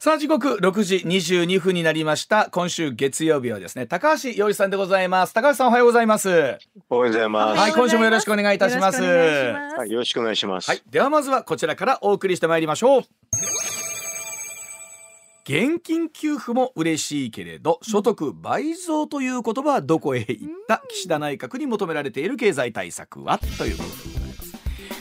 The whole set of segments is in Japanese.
さあ時刻6時22分になりました。今週月曜日はですね高橋洋一さんでございます。高橋さんおはようございます。おはようございます。はい今週もよろしくお願いいたします。よろしくお願いしますはい、よろしくお願いします。はいではまずはこちらからお送りしてまいりましょう。現金給付も嬉しいけれど所得倍増という言葉はどこへ行った？岸田内閣に求められている経済対策は？ということ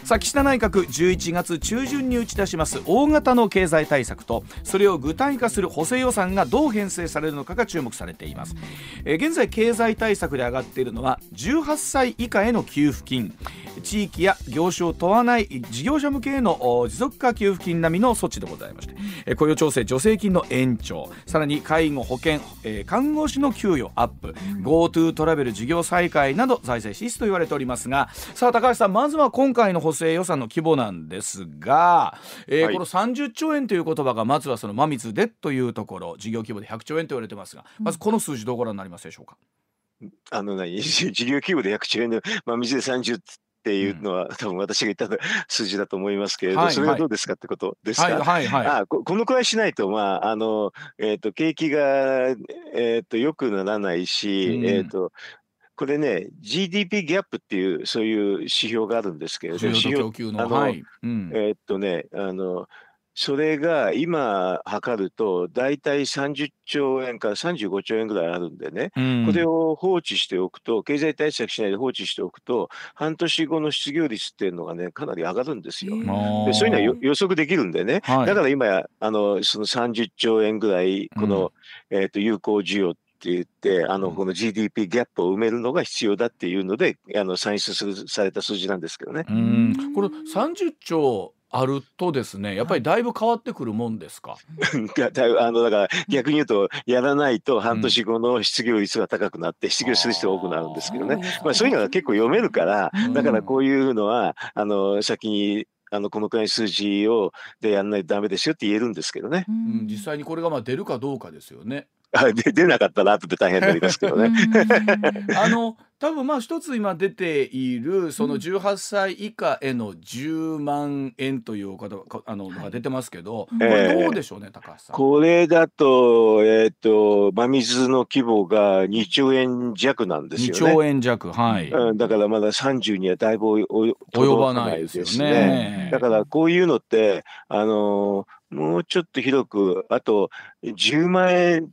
さあ岸田内閣11月中旬に打ち出します大型の経済対策とそれを具体化する補正予算がどう編成されるのかが注目されています、え現在経済対策で上がっているのは18歳以下への給付金。地域や業種を問わない事業者向けへの持続化給付金並みの措置でございまして、え雇用調整助成金の延長さらに介護保険、え看護師の給与アップ、GoTo トラベル事業再開など財政支出と言われておりますがさあ高橋さんまずは今回の補正予算の規模なんですが、えーはい。この30兆円という言葉がまずはその真水でというところ事業規模で100兆円と言われてますがまずこの数字どうご覧になりますでしょうか、あのね、事業規模で100兆円で、まあ、水で30っていうのは、多分私が言った数字だと思いますけれど、はいそれはどうですかってことですか？はいはいはい。あここのくらいしないと、まああのえー、と景気が、えー、と良くならないし、うん。えー、とこれね、GDP ギャップっていう、そういう指標があるんですけれど、需要と供給のはい、うん。えーっとね、あの、それが今測ると、大体30兆円から35兆円ぐらいあるんでね、うん。これを放置しておくと、経済対策しないで放置しておくと、半年後の失業率っていうのがね、かなり上がるんですよ。でそういうのはよ予測できるんでね、はい。だから今あの、その30兆円ぐらい、この、えーっと有効需要って言って、あのうん。この GDP ギャップを埋めるのが必要だっていうので、あの算出するされた数字なんですけどね。うん。これ30兆あるとですねやっぱりだいぶ変わってくるもんですか、あのだから逆に言うと、やらないと半年後の失業率が高くなって、失業する人が多くなるんですけどね、まあ、そういうのが結構読めるから、うん。だからこういうのは、あの先にあのこのくらいの数字をでやらないとダメですよって言えるんですけどね、うん、実際にこれがまあ出るかどうかですよね。あで出なかったら後で大変になりますけどね。あの多分まあ一つ今出ているそのうん18歳以下への10万円というお方かあのが出てますけど、うんこれええどうでしょうね高橋さん。これだと、えっ、と、真水の規模が2兆円弱なんです2よね。兆円弱はい、うん、だからまだ30にはだいぶお及及ばないですよね。だからこういうのって、あのーもうちょっと広く、あと10万円、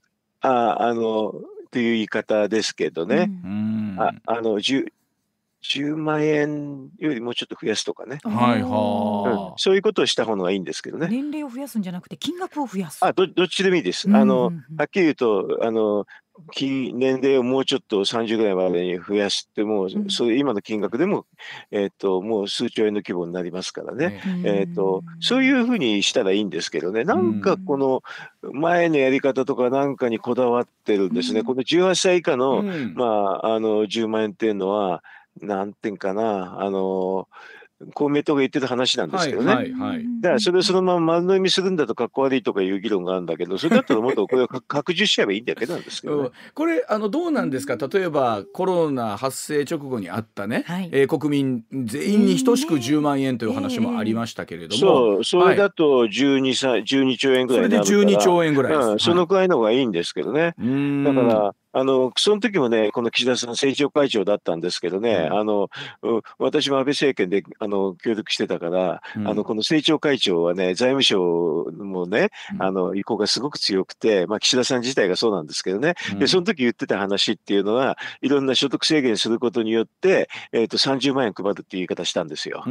ああのという言い方ですけどね、うん。ああの 10, 10万円よりもうちょっと増やすとかね、はいうん。はそういうことをした方がいいんですけどね。年齢を増やすんじゃなくて金額を増やす。あどどっちでもいいです。うんあのうん。うんはっきり言うと、あのき年齢をもうちょっと30ぐらいまでに増やしても、ん。それ今の金額でも、えっともう数兆円の規模になりますからね。えー、とそういうふうにしたらいいんですけどね、なんかこの前のやり方とかなんかにこだわってるんですね、うん。この18歳以下うの,、ん。まあ、あの10万円っていうのは、なんていうかな、あの公明党が言ってた話なんですけどね。はいはいだからそれをそのまま丸飲みするんだとかっこ悪いとかいう議論があるんだけど、それだったらもっとこれをか拡充しちゃえばいいんだけなんですけどね うん。これあのどうなんですか？例えばコロナ発生直後にあったね、はいえー国民全員に等しく10万円という話もありましたけれども、そう、それだと 12, さ12兆円ぐそれでらいになるから。12兆円ぐらいです。うん、そのくらいの方がいいんですけどね。はい、だかうんら、あの、その時もね、この岸田さん政調会長だったんですけどね、うん。あの、う私も安倍政権で、あの、協力してたから、うん。あの、この政調会長はね、財務省もね、うん。あの、意向がすごく強くて、まあ、岸田さん自体がそうなんですけどね、で、その時言ってた話っていうのは、いろんな所得制限することによって、えっ、と、30万円配るっていう言い方したんですよ。で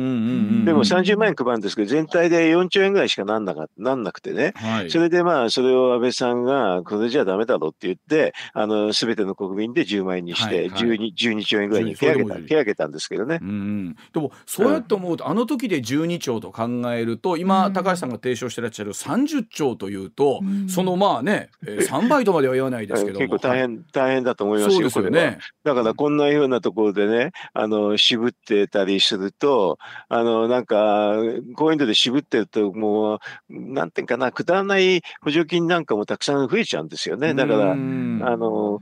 も30万円配るんですけど、全体で4兆円ぐらいしかなんなかなんなくてね、はい、それでまあ、それを安倍さんが、これじゃダメだろうって言って、あの、すべての国民で10万円にして、はいはい12、12兆円ぐらいに引き上げた、引き上げたんですけどね。うんうん、でもそうやって思うと、あの時で12兆と考えると今、うん高橋さんが提唱してらっしゃる30兆というと、うんそのまあね、えー、3倍とまでは言わないですけども結構大変、大変だと思いますよ、そうですよ。ね。だからこんなようなところでね、あの、渋ってたりすると、あの、なんか、こういうので渋ってると、もう、なんていうかな、くだらない補助金なんかもたくさん増えちゃうんですよね。だから、うんあの、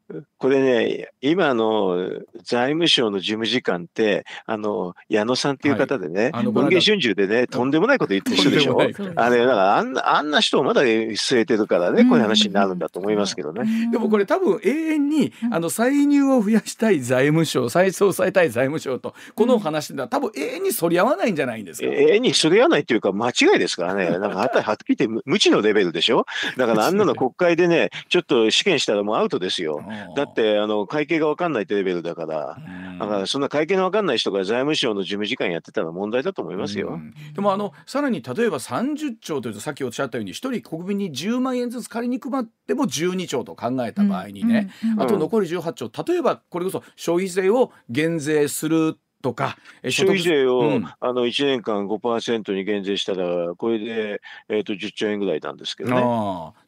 これね、今の財務省の事務次官って、あの、矢野さんっていう方でね、あの文藝春秋でね、とんでもないこと言ってる人でしょ？あれ、だからあんな、あんな人をまだ据えてるからね、こういう話になるんだと思いますけどね。でもこれ多分永遠にあの歳入を増やしたい財務省再総裁たい財務省とこの話では多分永遠に反り合わないんじゃないんですか？えにそれやないっていうか間違いですからね。なんかはっはっきり言って無無知のレベルでしょ？だからあんなの国会でね、ちょっと試験したらもうアウトですよ。だって、あの、会計がわかんないってレベルだから。だから、そんな会計のわかんない人が財務省の事務次官やってたら問題だと思いますよ。うん。でもあのさらに例えば30兆というとさっきおっしゃったように一人国民に10万円ずつ仮に配っても12兆と考えた場合にね、あと残り18兆例えばこれこそ消費税を減税するとかえ消費税を、うん。あの1年間5%に減税したら、これで、えー、と10兆円ぐらいなんですけどね。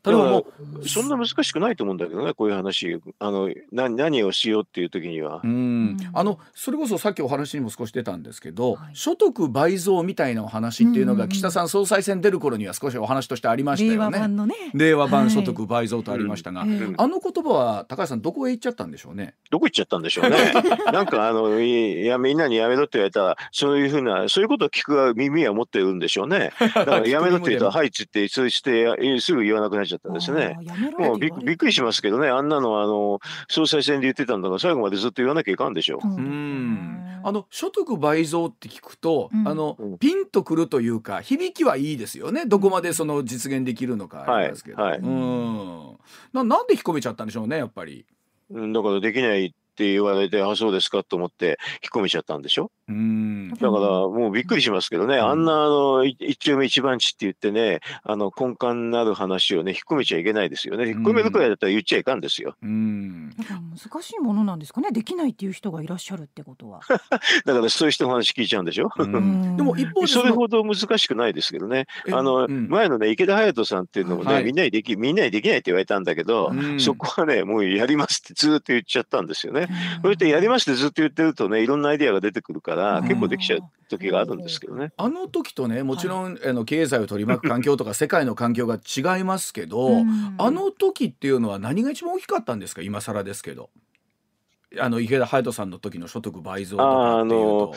ああ例えばもうそんな難しくないと思うんだけどね、こういう話、あのな何をしようっていう時にはう。んあのそれこそさっきお話にも少し出たんですけど、所得倍増みたいなお話っていうのが、うん岸田さん総裁選出る頃には少しお話としてありました令よね。和版のね。令和版はい所得倍増とありましたが、ええあの言葉は高橋さんどこへ行っちゃったんでしょうね？どこ行っちゃったんでしょうね。なんかあのいいやみんなにやめろって言われたらそういうふうなそういうことを聞く耳は持ってるんでしょうね。だからやめろって言うとはいっつってそうしてえすぐ言わなくなっちゃったんですね。あー。やめろもうびっくりしますけどねあんなのはあの総裁選で言ってたんだから最後までずっと言わなきゃいかんでしょう。そうんあの所得倍増って聞くと、うんあのうんピンとくるというか響きはいいですよねどこまでその実現できるのかありますけど、はいはいうんななんで引っ込めちゃったんでしょうねやっぱり。うんだからできないって言われてあそうですかと思って引っ込めちゃったんでしょ。うんだからもうびっくりしますけどね、んあんなあのい一丁目一番地って言ってね、あの根幹なる話をね、引っ込めちゃいけないですよね。引っ込めるくらいだったら言っちゃいかんですよ。うんだから難しいものなんですかね。できないっていう人がいらっしゃるってことは。だからそういう人の話聞いちゃうんでしょ？うんうんでも一方でそれのほど難しくないですけどね。えあの、うん前のね、池田隼人さんっていうのもね、はいみんなにでき、みんなにできないって言われたんだけど、うんそこはね、もうやりますってずーっと言っちゃったんですよね。それってやりますってずっと言ってるとね、いろんなアイデアが出てくるから、うん結構できちゃう時があるんですけどね。あの時とねもちろん、あの経済を取り巻く環境とか世界の環境が違いますけど、うんあの時っていうのは何が一番大きかったんですか？今更ですけど。あの池田隼人さんの時の所得倍増とかっていうと。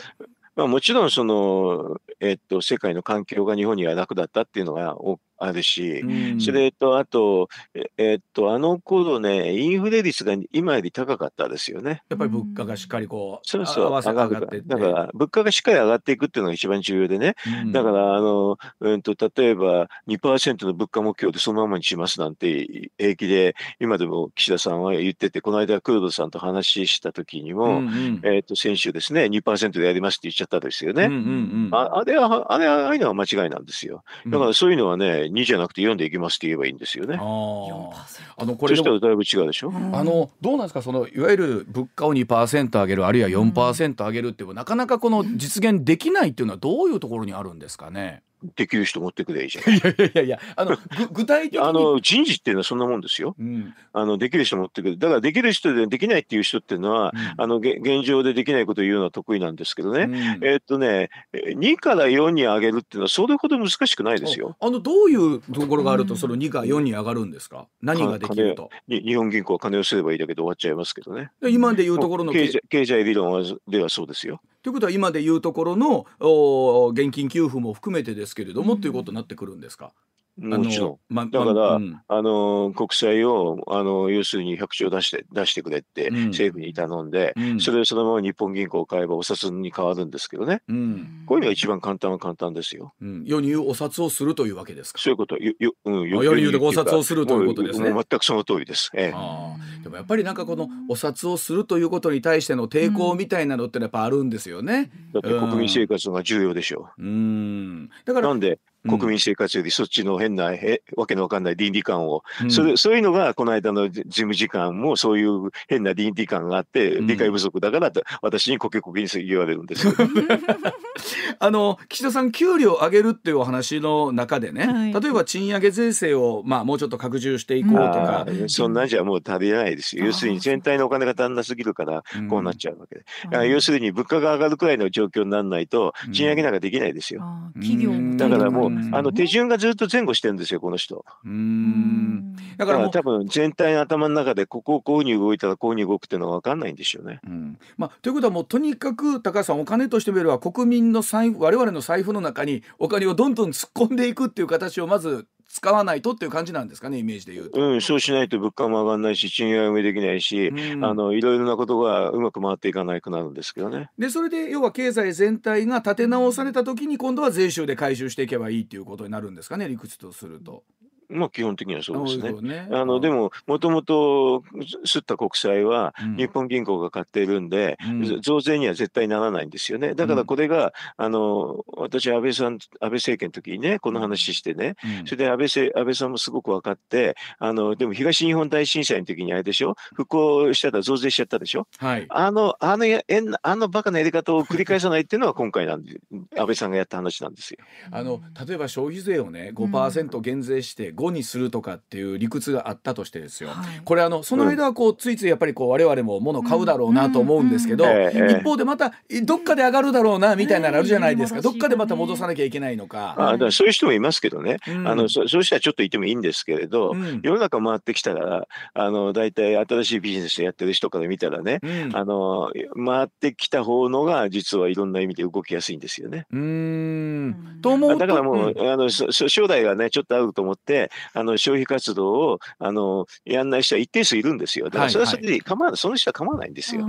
まあ、もちろんその、えっと、世界の環境が日本には楽だったっていうのがおあるし、うんそれとあと、ええっと、あの頃ね、インフレ率が今より高かったですよね。やっぱり物価がしっかりこう、そうそう、上がってだから、物価がしっかり上がっていくっていうのが一番重要でね。うんだから、あの、うんと、例えば2%の物価目標でそのままにしますなんて平気で、今でも岸田さんは言ってて、この間、黒田さんと話した時にうんも、うんえっと、先週ですね、2%でやりますって言っちゃったですよね。うんうんうんああれは、あれは、ああいうのは間違いなんですよ。だからそういうのはね、2じゃなくて4でいきますって言えばいいんですよね。あのこそれでもしたらだいぶ違うでしょ？あのどうなんですか？そのいわゆる物価を2%上げるあるいは4%上げるっていうなかなかこの実現できないっていうのはどういうところにあるんですかね？できる人持ってくればいいじゃん。いやいやいやあのぐ 具体的にあの人事っていうのはそんなもんですよ。うんあのできる人持ってくる。だからできる人でできないっていう人っていうのは、うんあのげ現状でできないことを言うのは得意なんですけどね。うんえーっとね、えー2から4に上げるっていうのはそれほど難しくないですよ。あのどういうところがあるとその2が4に上がるんですか？何ができると？に日本銀行は金をすればいいだけで終わっちゃいますけどね。で今でいうところの経済経済理論はではそうですよ。ということは今でいうところのお現金給付も含めてですけれども、ということになってくるんですか？もちろん。まだからまうんあの国債をあの要するに100兆出して出してくれってうん政府に頼んで、うんそれをそのまま日本銀行を買えばお札に変わるんですけどね。うんこういうのが一番簡単は簡単ですよ。うん、世に言うお札をするというわけですか？そういうこと、よ、よ、うん、あ世に言うとお札をするということですね全くその通りです。ええ。でもやっぱりなんかこのお札をするということに対しての抵抗みたいなのってやっぱあるんですよね。だって国民生活が重要でしょうん。だう。からなんでうん国民生活よりそっちの変な、え、わけのわかんない倫理観を、うん。それ、そういうのがこの間の事務次官もそういう変な倫理観があって、うん。理解不足だからと私にコケコケに言われるんですよ。あの岸田さん給料上げるっていうお話の中でね、はい。例えば賃上げ税制をまあもうちょっと拡充していこうとあか、あそんなんじゃもう足りないですよ。要するに全体のお金が足んなすぎるから、こうなっちゃうわけで。あ要するに物価が上がるくらいの状況にならないと、賃上げなんかできないですよ。企業だからもうあの手順がずっと前後してるんですよこの人。うんだから多分全体の頭の中でここをこういうふうに動いたらこういうふうに動くっていうのが分かんないんでしょうね。うんまあ、ということはもうとにかく高橋さんお金としてみれば国民の財布我々の財布の中にお金をどんどん突っ込んでいくっていう形をまず使わないとっていう感じなんですかねイメージで言うと。うん、そうしないと物価も上がらないし賃上げもできないし、うん、あのいろいろなことがうまく回っていかないくなるんですけどね。でそれで要は経済全体が立て直された時に今度は税収で回収していけばいいっていうことになるんですかね理屈とすると。まあ基本的にはそうですね。ね。あのでももともと吸った国債は日本銀行が買っているんで、うん、増税には絶対ならないんですよね。だからこれが、うん、あの私安倍さん安倍政権の時にねこの話してね、うん、それで安倍安倍さんもすごく分かってあのでも東日本大震災の時にあれでしょ復興したら増税しちゃったでしょ。はい、あのあのやあのバカなやり方を繰り返さないっていうのは今回なんで安倍さんがやった話なんですよ。あの例えば消費税をね5%減税して5にするとかっていう理屈があったとしてですよ、はい、これあのその間はこうついついやっぱりこう我々も物を買うだろうなと思うんですけど、一方でまたどっかで上がるだろうなみたいなのあるじゃないですか、どっかでまた戻さなきゃいけないのか。あだそういう人もいますけどね、うん、あのそそうしたらちょっといてもいいんですけれど、うん、世の中回ってきたらあの大体新しいビジネスやってる人から見たらね、うん、あの回ってきた方のが実はいろんな意味で動きやすいんですよね。うん。と思うだからもう、あの将来がねちょっとあると思ってあの消費活動をあのやんない人は一定数いるんですよ。だからそれはそれで構わない、その人は構わないんですよ。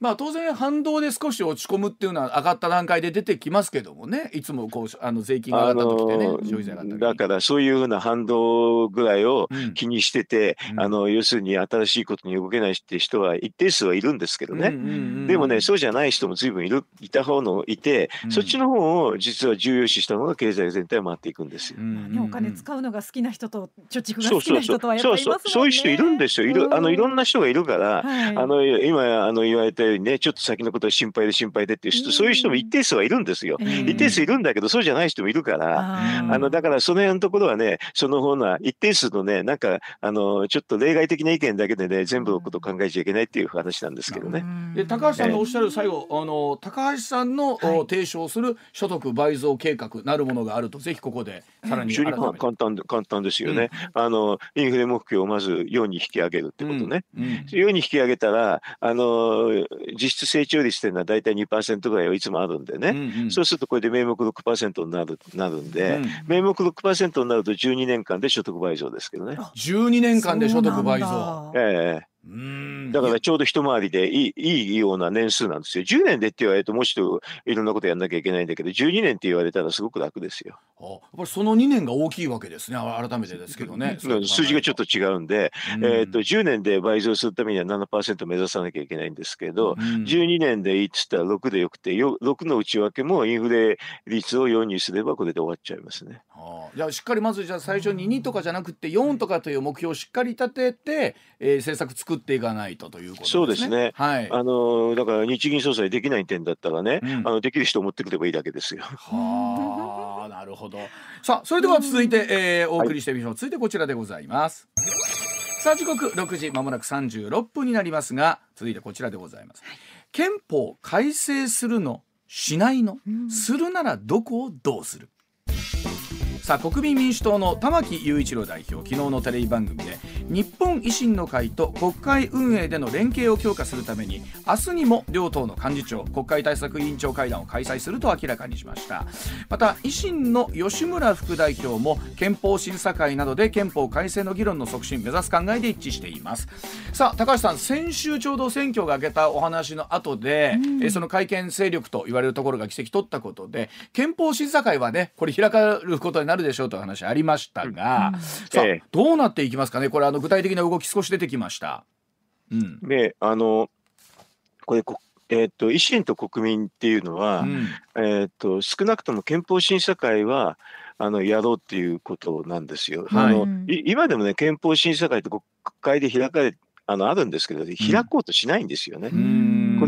まあ当然反動で少し落ち込むっていうのは上がった段階で出てきますけどもね。いつもこうあの税金が上がった時でね、消費税が上がっただからそういうふうな反動ぐらいを気にしてて、うん、あの要するに新しいことに動けないって人は一定数はいるんですけどね、でもねそうじゃない人も随分いるいた方のいて、うん、そっちの方を実は重要視したのが経済全体を回っていくんですよ。お金使うのが好きな人と貯蓄が好きな人とはやっぱりいますもんね。そういう人いるんですよ。いるあのいろんな人がいるから、はい、あの今あの言われたようにねちょっと先のことは心配で心配でっていう人、そういう人も一定数はいるんですよ。一定数いるんだけど、そうじゃない人もいるから、あの、だからその辺のところはね、その方な一定数のね、なんか、あの、ちょっと例外的な意見だけでね、全部のことを考えちゃいけないっていう話なんですけどね。で、高橋さんのおっしゃる最後、あの、高橋さんの、提唱する所得倍増計画なるものがあると、ぜひここでさらに非常に簡単で簡単ですよね、うん、あのインフレ目標をまず4に引き上げるってことね、うん。うん、4に引き上げたらあの実質成長率っていうのは大体2%ぐらいはいつもあるんでね、うんうん、そうするとこれで名目6%になるなるんで、うん、名目6%になると12年間で所得倍増ですけどね。12年間で所得倍増。ええだからちょうど一回りでいいいいような年数なんですよ。10年でって言われるともうちょっといろんなことやんなきゃいけないんだけど12年って言われたらすごく楽ですよ。やっぱりその2年が大きいわけですね改めてですけどね。数字がちょっと違うんで、うん、えー、と10年で倍増するためには7%目指さなきゃいけないんですけど、うん、12年でいいっつったら6でよくて6の内訳もインフレ率を4にすればこれで終わっちゃいますね。はあ、じゃあしっかりまずじゃあ最初に2とかじゃなくて4とかという目標をしっかり立てて、えー、政策作っていかないとということですね。そうですね。はい。あのだから日銀総裁できない点だったらね、うん、あのできる人を持ってくればいいだけですよ。はあ、なるほど。さあ、それでは続いて、えー、お送りしてみましょう。はい、続いてこちらでございます。さあ時刻6時まもなく36分になりますが続いてこちらでございます、憲法改正するのしないの、うん、するならどこをどうする？さあ国民民主党の玉木雄一郎代表昨日のテレビ番組で日本維新の会と国会運営での連携を強化するために明日にも両党の幹事長国会対策委員長会談を開催すると明らかにしました。また維新の吉村副代表も憲法審査会などで憲法改正の議論の促進目指す考えで一致しています。さあ高橋さん先週ちょうど選挙が明けたお話の後で、うん、えその会見勢力と言われるところが議席取ったことで憲法審査会はねこれ開かれることになるるでしょうという話ありましたが、うん、さあ、ええ、どうなっていきますかね。これあの具体的な動き少し出てきました。うん、であのこれえーと、維新と国民っていうのは、うん、えーと、少なくとも憲法審査会はあのやろうっていうことなんですよ。はい、あの今でもね憲法審査会って国会で開かれあのあるんですけど、開こうとしないんですよね。こ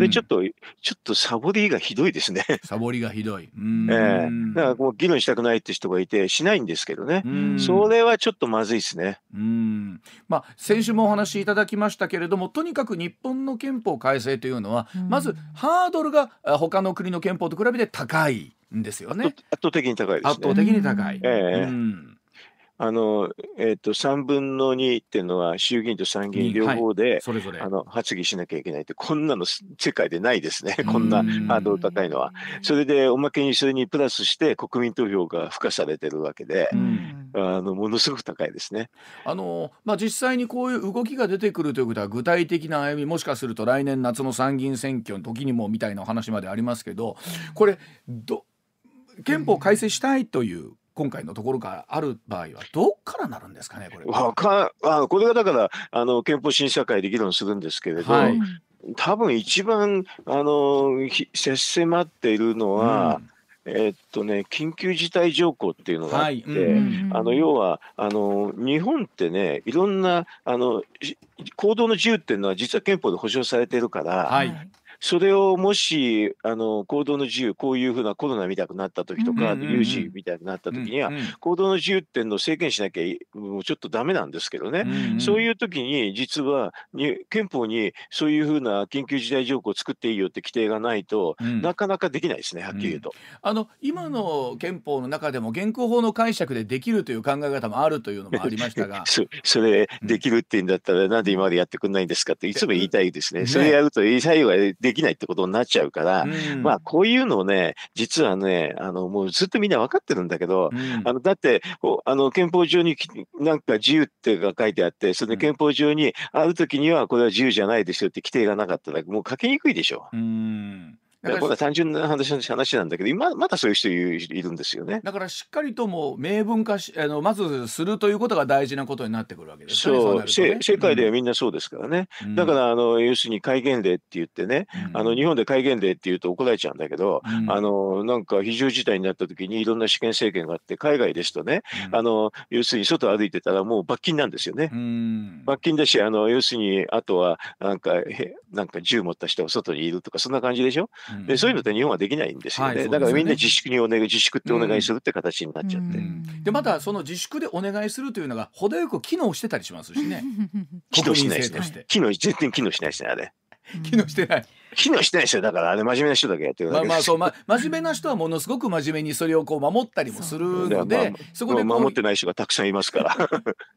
れちょっと、ちょっとサボりがひどいですね。サボりがひどい。ええー、だからもう議論したくないって人がいて、しないんですけどね。それはちょっとまずいですね。うんまあ、先週もお話しいただきましたけれども、とにかく日本の憲法改正というのは、まずハードルが他の国の憲法と比べて高い。んですよね。圧倒的に高いですね。圧倒的に高い。ええうんあの、えっ、と、3分の2っていうのは衆議院と参議院両方で、それぞれ。あの、発議しなきゃいけないって、こんなのす世界でないですね。こんなハードル高いのは。それで、おまけにそれにプラスして国民投票が付加されてるわけであの、ものすごく高いですね。あのまあ、実際にこういう動きが出てくるということは具体的な歩みもしかすると来年夏の参議院選挙の時にもみたいなお話までありますけどこれど憲法改正したいという今回のところがある場合はどっからなるんですかねこれ。は。わかあこれがだから、あの、憲法審査会で議論するんですけれど、はい。多分一番、あの、ひ接迫っているのは、えっとね、緊急事態条項っていうのがあって、はい。うん。あの要はあの日本ってねいろんなあのし行動の自由っていうのは実は憲法で保障されてるから、はいそれをもしあの行動の自由こういうふうなコロナみたくなった時とか、有事みたいになった時には、うん行動の自由っていうのを制限しなきゃいもうちょっとダメなんですけどね。うんうん。そういう時に実はに憲法にそういうふうな緊急事態条項を作っていいよって規定がないと、うん。なかなかできないですねはっきり言うと。あの今の憲法の中でも現行法の解釈でできるという考え方もあるというのもありましたが。そそれうん。できるって言うんだったら、なんで今までやってくんないんですかっていつも言いたいですね。ね。それやると最後はできないってことになっちゃうから、うん。まあこういうのをね、実はね、あのもうずっとみんな分かってるんだけど、うん。あのだってあの憲法上にきなんか自由ってが書いてあって、それで憲法上にある時にはこれは自由じゃないですよって規定がなかったら、もう書きにくいでしょ。うんだからこれは単純な話話なんだけど、今まだそういう人いるんですよね。だからしっかりとも明文化しあのまずするということが大事なことになってくるわけですよね。そう、なるとねせ世界ではみんなそうですからね。うんだからあの要するに戒厳令って言ってね、うんあの日本で戒厳令って言うと怒られちゃうんだけど、うんあのなんか非常事態になった時にいろんな試験制限があって海外ですとね、うんあの要するに外歩いてたらもう罰金なんですよね。うん罰金だしあの要するにあとはなんかへなんか銃持った人が外にいるとかそんな感じでしょ？うん。でそういうのって日本はできないんですよね。はいね。だからみんな自粛にお願い自粛ってお願いするって形になっちゃって。うん。でまたその自粛でお願いするというのが程よく機能してたりしますしね。機能しないですね。機能全然機能しないですねあれ。機能してない機能してないですよ。だからあれ真面目な人だけやってるまあまあそう、ま、真面目な人はものすごく真面目にそれをこう守ったりもするので、そうまあそこで守ってない人がたくさんいますから。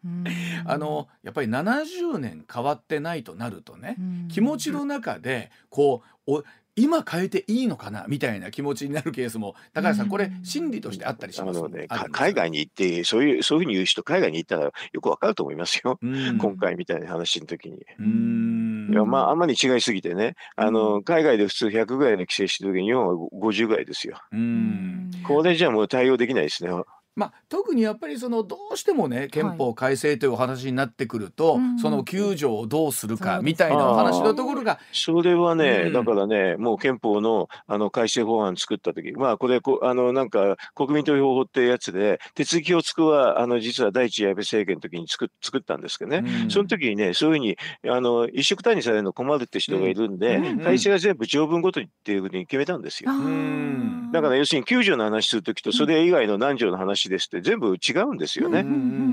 うん。あのやっぱり70年変わってないとなるとね、うん。気持ちの中でこうお今変えていいのかなみたいな気持ちになるケースも高橋さん、うんこれ心理としてあったりしますあのね、海外に行って、そういう、そういうふうに言う人、海外に行ったらよくわかると思いますよ。うん今回みたいな話の時に。うんいや、まあ、あんまり違いすぎてね、あの、海外で普通100ぐらいの規制してる時に、日本は50ぐらいですよ。うんこれじゃもう対応できないですね。まあ、特にやっぱりそのどうしてもね憲法改正というお話になってくると、うん。その9条をどうするかみたいなお話のところが、それはね、うん。だからね、もう憲法のあの改正法案作った時まあこれこ、あのなんか国民投票法ってやつで、手続きをつくは、あの実は第一次安倍政権の時に作っ作ったんですけどね、うん。その時にね、そういうふうにあの一色単にされるの困るって人がいるんで、うん。うん。改正が全部条文ごとにっていうふうに決めたんですよ。だから要するに9条の話するときと、それ以外の何条の話ですって全部違うんですよね。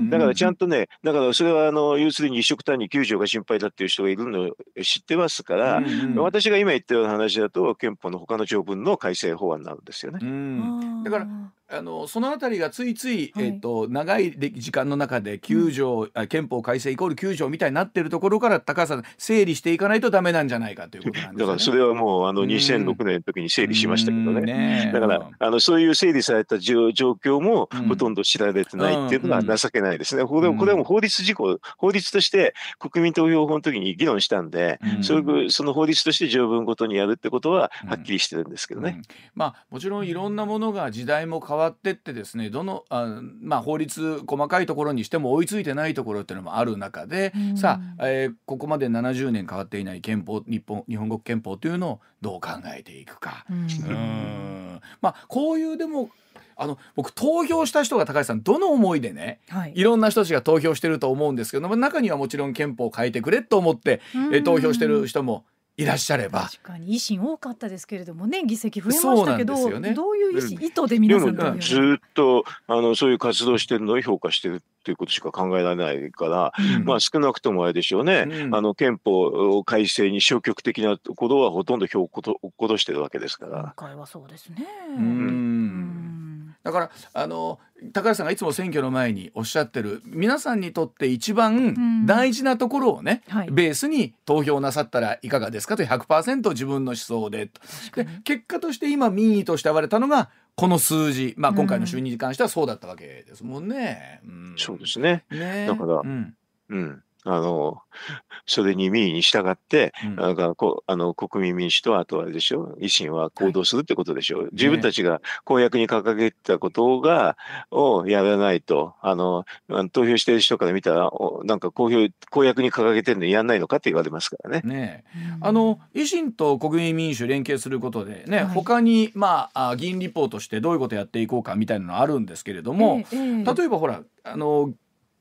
だからちゃんとね、だからそれはあの要するに一色単に9条が心配だっていう人がいるのを知ってますから、うんうん私が今言ったような話だと、憲法の他の条文の改正法案なんですよね。だからあのそのあたりがついつい、はいえっと長い時間の中で9条、あ憲法改正イコール9条みたいになってるところから高橋さん整理していかないとダメなんじゃないかということなんですよね。だからそれはもうあのうん。2006年の時に整理しましたけどうん。ね。ねだからあのそういう整理された状状況もうん。ほとんど知られてないっていうのが情けないですね。これうん。これはもう法律事項、法律として国民投票法の時に議論したんで、うん。そういうその法律として条文ごとにやるってことはうんはっきりしてるんですけどね。うん。まあもちろんいろんなものが時代も変わってってですねどのあ、まあ、法律細かいところにしても追いついてないところっていうのもある中で、うん。さあ、えーここまで70年変わっていない憲法日本日本国憲法というのをどう考えていくか。うん。うん。まあこういうでもあの僕投票した人が高橋さんどの思いでねはい。いろんな人たちが投票してると思うんですけども中にはもちろん憲法を変えてくれと思って、えー投票してる人もいらっしゃれば。確かに維新多かったですけれどもね議席増えましたけど、ね。どういう意思、うん意図で皆さんでずっとあのそういう活動してるのを評価してるっていうことしか考えられないから、うん。まあ少なくともあれでしょうね、うん。あの憲法改正に消極的なことはほとんど票をこと落っことしてるわけですか今ら。回はそうですね。ううんんだからあの高橋さんがいつも選挙の前におっしゃってる皆さんにとって一番大事なところをね、はい。ベースに投票なさったらいかがですか？という100%自分の思想で。とで結果として今民意として現れたのがこの数字、まあ、今回の就任に関してはそうだったわけですもんね。ん。そうですね。ね。だからうん。うん。あの、それに民意に従って、うん。なんかこうあの国民民主とあとあれでしょ維新は行動するってことでしょ、自分たちが公約に掲げたことがをやらないとあの投票してる人から見たらおなんか公表公約に掲げてるのにやんないのかって言われますからね。ねうん。あの維新と国民民主連携することでね、はい。他にまああ議員立法としてどういうことやっていこうかみたいなのあるんですけれども、ええええ。例えばほらあの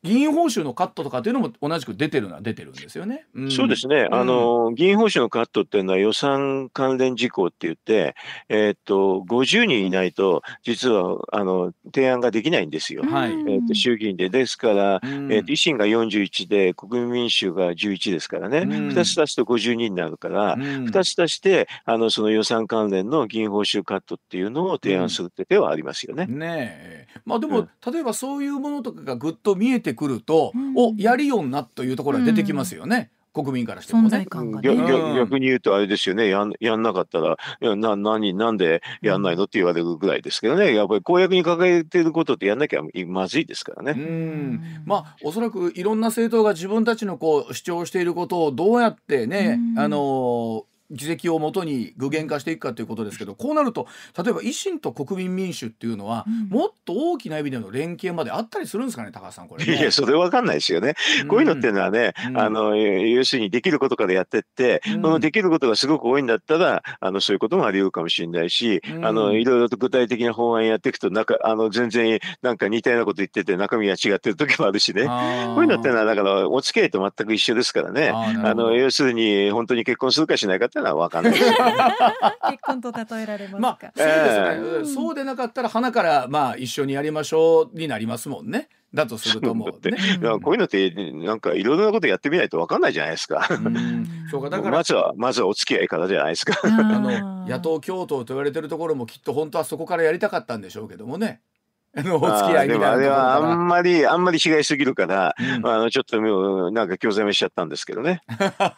議員報酬のカットとかっていうのも同じく出てるのは出てるんですよね。ん。そうですね、うん。あの議員報酬のカットっていうのは予算関連事項って言って、えーっと50人いないと実はあの提案ができないんですよ。はい。えーっと衆議院で。ですから、うん。えーと維新が41で国民民主が11ですからね、うん。2つ足すと52になるから、うん。2つ足してあのその予算関連の議員報酬カットっていうのを提案するって手はありますよね。ねえ。まあでも、うん。例えばそういうものとかがぐっと見えてくると、うん。おやりよんなというところが出てきますよね、国民からしてもね。感がね。逆に言うとあれですよね。やんやんなかったらな何なん。でやんないのって言われるぐらいですけどね。やっぱり公約に掲げてることってやんなきゃまずいですからね。うん。まあおそらくいろんな政党が自分たちのこう主張していることをどうやってね、うん。あの議席をもとに具現化していくかということですけどこうなると例えば維新と国民民主っていうのは、うんもっと大きな意味での連携まであったりするんですかね高橋さんこれ、ね。いやそれわかんないですよね。こういうのっていうのはね、うんあの要するにできることからやってって、うんそのできることがすごく多いんだったらあのそういうこともあり得るかもしれないし、うんあのいろいろと具体的な法案やっていくとなんかあの全然なんか似たようなこと言ってて中身が違ってる時もあるしね。こういうのってのはだからお付き合いと全く一緒ですからね。あの要するに本当に結婚するかしないかっていうのは分かんない。結婚と例えられますまあか。そうですね、うんそうでなかったら花からまあ一緒にやりましょうになりますもんねだとするともうね。こういうのってなんかいろいろなことやってみないと分かんないじゃないですか。うんそうかだからまずはまずはお付き合いからじゃないですか。あの野党共闘と言われてるところもきっと本当はそこからやりたかったんでしょうけどもねあの お付き合いみたいなあーでもあれはあかんまりあんまり違いすぎるから、ら。うん。あのちょっともうなんか興ざめしちゃったんですけどね。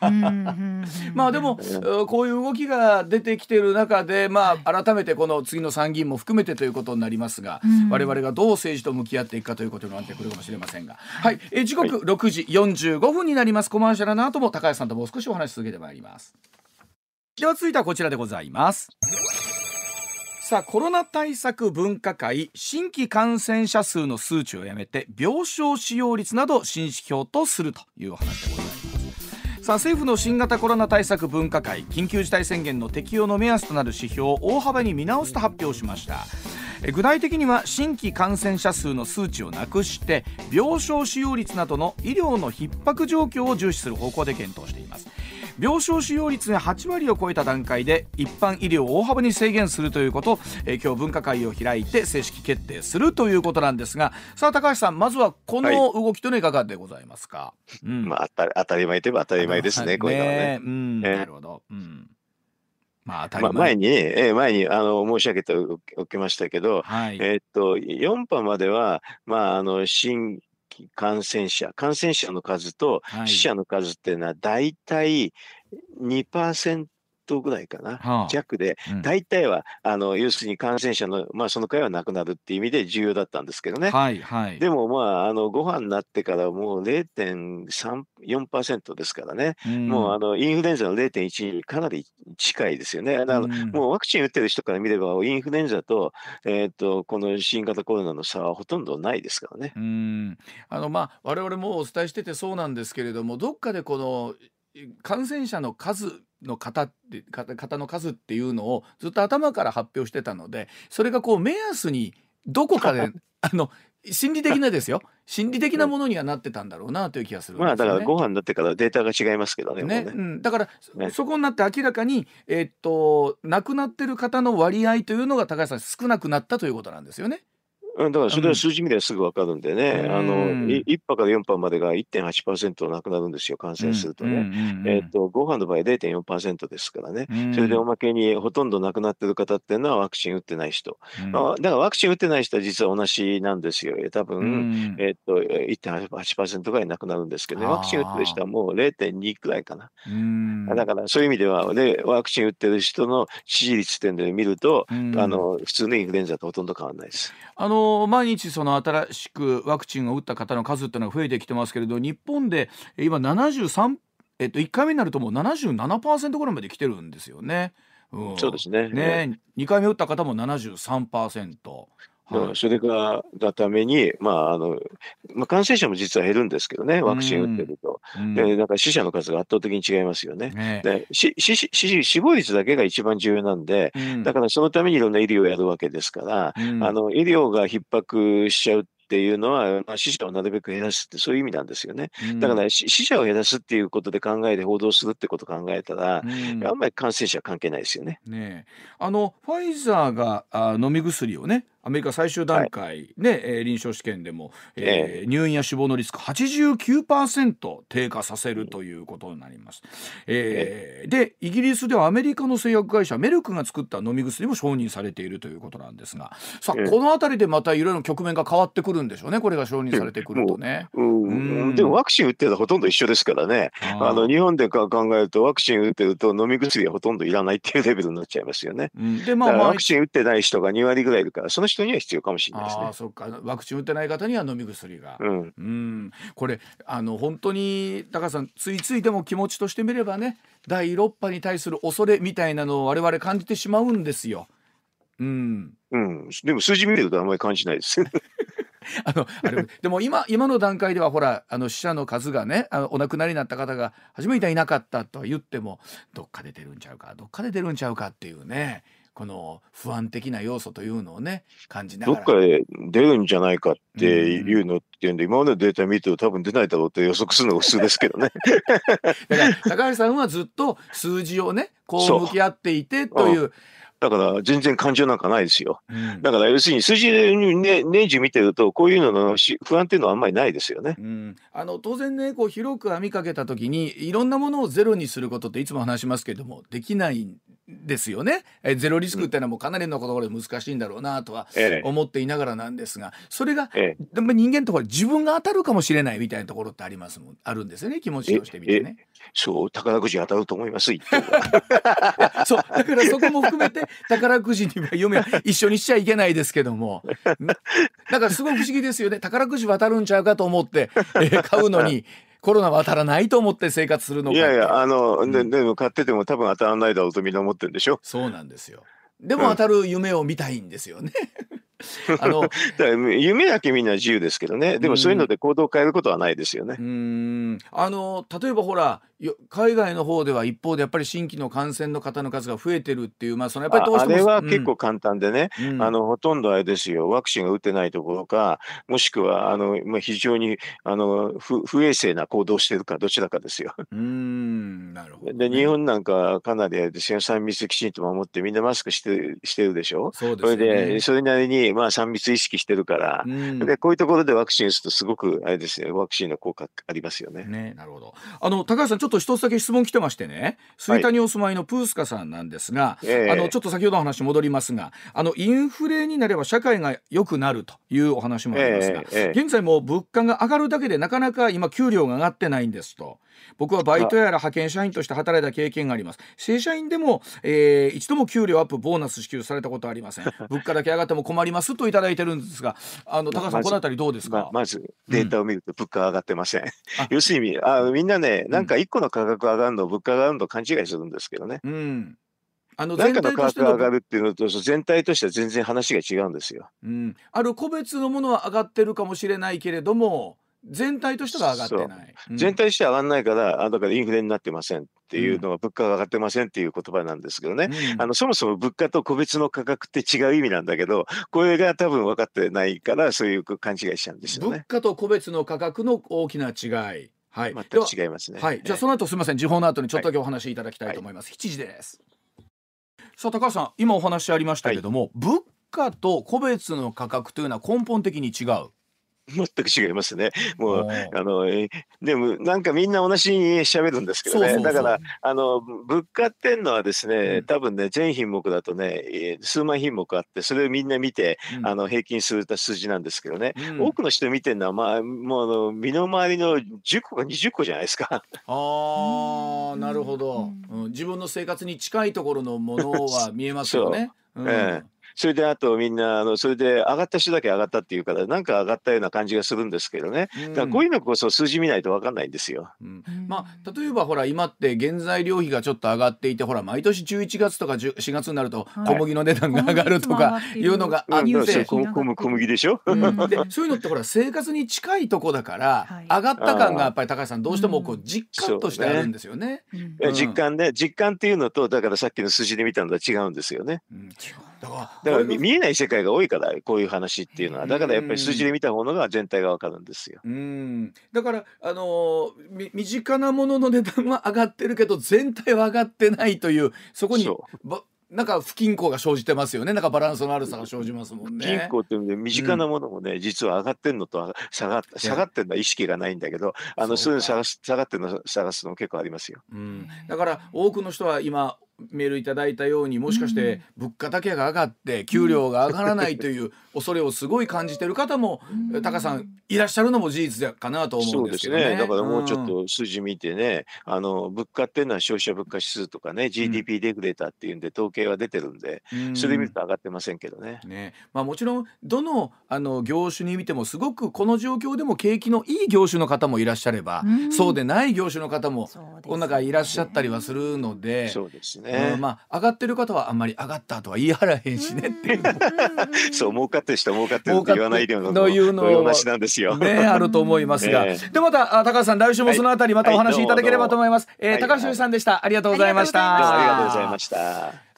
うんうんうんまあでも、うん。こういう動きが出てきてる中で、まあ、改めてこの次の参議院も含めてということになりますが、うん。我々がどう政治と向き合っていくかということになってくるかもしれませんが、はい、え時刻6時45分になります。コマーシャルの後も高橋さんともう少しお話し続けてまいります。では続いてはこちらでございます。さあコロナ対策分科会新規感染者数の数値をやめて病床使用率など新指標とするというお話でございます。さあ政府の新型コロナ対策分科会緊急事態宣言の適用の目安となる指標を大幅に見直すと発表しました具体的には新規感染者数の数値をなくして病床使用率などの医療の逼迫状況を重視する方向で検討しています病床使用率が8割を超えた段階で一般医療を大幅に制限するということをえ今日分科会を開いて正式決定するということなんですがさあ高橋さんまずはこの動きというのはいかがでございますか、うんまあ当たり前といえば当たり前ですね、こういうのはね。うん、ねなるほど。うん。まあ当たまあ、り前。前に、えー前にあの申し上げておきましたけど、はい。えーっと4波までは、まあ、あの新規感染者、感染者の数とはい。死者の数っていうのは、大体2%ぐらいかな、はあ弱で、うん大体はあの要するに感染者の、まあ、その回はなくなるっていう意味で重要だったんですけどね。はいはい。でも、まあ、あの5波になってからもう0.34%ですからね、うんもうあのインフルエンザの0.1にかなり近いですよね。だからうんもうワクチン打ってる人から見れば、インフルエンザと,、えー、とこの新型コロナの差はほとんどないですからね。うん。あのまあ我々もお伝えしててそうなんですけれども、どっかでこの感染者の数の方って方方の数っていうのをずっと頭から発表してたので、それがこう目安にどこかで あの心理的なですよ。心理的なものにはなってたんだろうなという気がするね、まあだからご飯になってからデータが違いますけどね。ねもううん、だから、ね。そこになって明らかに、えっと亡くなってる方の割合というのが高橋さん少なくなったということなんですよね。うん、だからそれは数字見ればすぐわかるんでね、うんあのい1波から4波までが1.8%なくなるんですよ、感染するとね。えっと、5波の場合0.4%ですからね。それでおまけにほとんど亡くなってる方っていうのはワクチン打ってない人。まあ、だからワクチン打ってない人は実は同じなんですよ。多分、えっと、1.8%ぐらい亡くなるんですけどね、ワクチン打ってる人はもう0.2くらいかな。だからそういう意味では、でワクチン打ってる人の支持率点で見ると、あの普通のインフルエンザとほとんど変わらないです。あの毎日その新しくワクチンを打った方の数っていうのが増えてきてますけれど日本でえ今73えっと1回目になるともう77%ぐらいまで来てるんですよね。うんそうですね。ね2回目打った方も73%。だからそれががために、まああのまあ、感染者も実は減るんですけどね、ワクチン打ってると。うん。でなんか死者の数が圧倒的に違いますよね。ねでししし死死亡率だけが一番重要なんで、うん。だからそのためにいろんな医療をやるわけですから、うん。あの医療が逼迫しちゃうっていうのは、まあ、死者をなるべく減らすってそういう意味なんですよね。だからし死者を減らすっていうことで考えて報道するってことを考えたら、うん。あんまり感染者は関係ないですよね。ねえ。あのファイザーがあ飲み薬をねアメリカ最終段階、ねえー臨床試験でも、えー入院や死亡のリスク89%低下させるということになります。えーでイギリスではアメリカの製薬会社メルクが作った飲み薬も承認されているということなんですがさあ、ええこの辺りでまたいろいろ局面が変わってくるんでしょうねこれが承認されてくるとね。でもワクチン打ってるのはほとんど一緒ですからね。ああの日本でか考えるとワクチン打ってると飲み薬はほとんどいらないっていうレベルになっちゃいますよね。うん。でまあワクチン打ってない人が2割ぐらいいるからその人には必要かもしれないですねああ。そっかワクチン打ってない方には飲み薬が。うん、うん、これあの本当に高橋さんついついでも気持ちとしてみればね第6波に対する恐れみたいなのを我々感じてしまうんですよ。うん、うん、でも数字見てるとあんまり感じないです。あのあれでも今今の段階ではほらあの死者の数がねあのお亡くなりになった方が初めていなかったとは言ってもどっかで出るんちゃうかどっかで出るんちゃうかっていうねこの不安的な要素というのをね感じなどがら。っかで出るんじゃないかっていうのっていうんで、今までのデータ見ると多分出ないだろうって予測するのが普通ですけどね。だから高橋さんはずっと数字をねこそうう向き合っていて という。だから全然感情なんかないですよ。うんだから要するに数字で、ね、年中見てるとこういうののし不安っていうのはあんまりないですよね。うん、あの当然ねこう広く網かけた時にいろんなものをゼロにすることっていつも話しますけどもできないんですよね。えゼロリスクっていうのはもうかなりのところで難しいんだろうなとはええ。思っていながらなんですがそれがええでも人間ところ自分が当たるかもしれないみたいなところってありますもん。あるんですよね気持ちとしてみてね。そう宝くじ当たると思います。一等は。そうだからそこも含めて宝くじには嫁は一緒にしちゃいけないですけども。だからすごい不思議ですよね。宝くじ渡るんちゃうかと思って、えー買うのにコロナは当たらないと思って生活するのかいやいやあの、うんででも買ってても多分当たらないだろうとみんな思ってるんでしょ。そうなんですよでも当たる夢を見たいんですよね。あの夢だけみんな自由ですけどね。でもそういうので行動を変えることはないですよねう。ーんあの例えばほらよ海外の方では一方でやっぱり新規の感染の方の数が増えてるっていうまあそのやっぱりどうしてもああれは結構簡単でね、うんあのほとんどあれですよ、ワクチンが打ってないところか、もしくはあの、まあ、非常にあの不不衛生な行動をしているか、どちらかですよ。うーんなるほど、で日本なんかかなりあれですよ、3密きちんと守って、みんなマスクしてしてるでしょ？そうでそれすよねで、それなりに、まあ、3密意識してるから、うんでこういうところでワクチン打つと、すごくあれですね、ワクチンの効果ありますよね。ね、なるほど。あの高橋さんちょっと一つだけ質問来てましてね、吹田にお住まいのプースカさんなんですが、ええ。あのちょっと先ほどの話戻りますが、あのインフレになれば社会が良くなるというお話もありますが、現在もう物価が上がるだけでなかなか今給料が上がってないんですと。僕はバイトやら派遣社員として働いた経験があります。正社員でも、えー一度も給料アップボーナス支給されたことはありません。物価だけ上がっても困りますといただいてるんですが、あの高橋さんこのあたりどうですか？ままずデータを見ると物価は上がってません。あ要するにあみんなね、なんか1個の価格上がるの、物価が上がるのと勘違いするんですけどね。うん。あの何全かの価格体として上がるっていうのと全体としては全然話が違うんですよ。うん、ある個別のものは上がってるかもしれないけれども全体としては上がってない。うん全体としては上がらないから、あだからインフレになってませんっていうのは、物価が上がってませんっていう言葉なんですけどね。うんあのそもそも物価と個別の価格って違う意味なんだけど、これが多分分かってないから、そういう勘違いしちゃうんですよね。物価と個別の価格の大きな違い。はい。全く違いますね。はい、じゃあその後すみません時報の後にちょっとだけお話しいただきたいと思います、7時ですさあ高橋さん今お話ありましたけども、物価と個別の価格というのは根本的に違う 全く違いますね。もうあのえでもなんかみんな同じに喋るんですけどね。そうそうそう。だからあの物価っていうのはですね、うん。多分ね全品目だとねえー数万品目あってそれをみんな見て、うん。あの平均する数字なんですけどね、うん。多くの人見てるのは、まあ、もうあの身の回りの10個か20個じゃないですか。あーなるほど、ううん。自分の生活に近いところのものは見えますよね。うん。ええそれであとみんなあのそれで上がった人だけ上がったっていうからなんか上がったような感じがするんですけどね。だからこういうのこそ数字見ないと分かんないんですよ。うん。うん。まあ例えばほら今って原材料費がちょっと上がっていてほら毎年11月とか10 4月になるとはい。小麦の値段が上がるとかいうのがあうん、ってだからそれ小小麦でしょ、うん。で そういうのってほら生活に近いとこだから、はい。上がった感がやっぱり高橋さんどうしてもこう実感としてあるんですよね。うんいや実感ね、実感っていうのと、だからさっきの数字で見たのとは違うんですよね。うんだから見えない世界が多いから、こういう話っていうのは。だからやっぱり数字で見たものが全体がわかるんですよ。うん。だからあのーみ身近なものの値段は上がってるけど全体は上がってないというそこにそばなんか不均衡が生じてますよね。なんかバランスの悪さが生じますもんね。銀行っていうので身近なものもね、実は上がってんのと下がっ下がってるのは意識がないんだけど、あのそうういうの探す下がってるの探すの結構ありますよ。うん、だから多くの人は今メールいただいたようにもしかして物価だけが上がって給料が上がらないという恐れをすごい感じてる方も、うんタカさんいらっしゃるのも事実かなと思うんそうですけどね。ね。だからもうちょっんと数字見てね、あの物価っていうのは消費者物価指数とかね、GDP レギュレーターっていうんで統計は出てるんで、うんそれ見ると上がってませんけどね。ねまあ、もちろんどのあの業種に見てもすごくこの状況でも景気のいい業種の方もいらっしゃれば、うんそうでない業種の方もこの中いらっしゃったりはするので。そうですうねん。まあ、上がってる方はあんまり上がったとは言い張らへんしねっていう。そう、儲かってる人は儲かってるって言わないでよいうのをそういう話なんですよ。ね、あると思いますが、えでまたあ高橋さん来週もそのあたりまたお話しいただければと思います、えーはい。高橋由さんでした。ありがとうございました、どうもありがとうございました。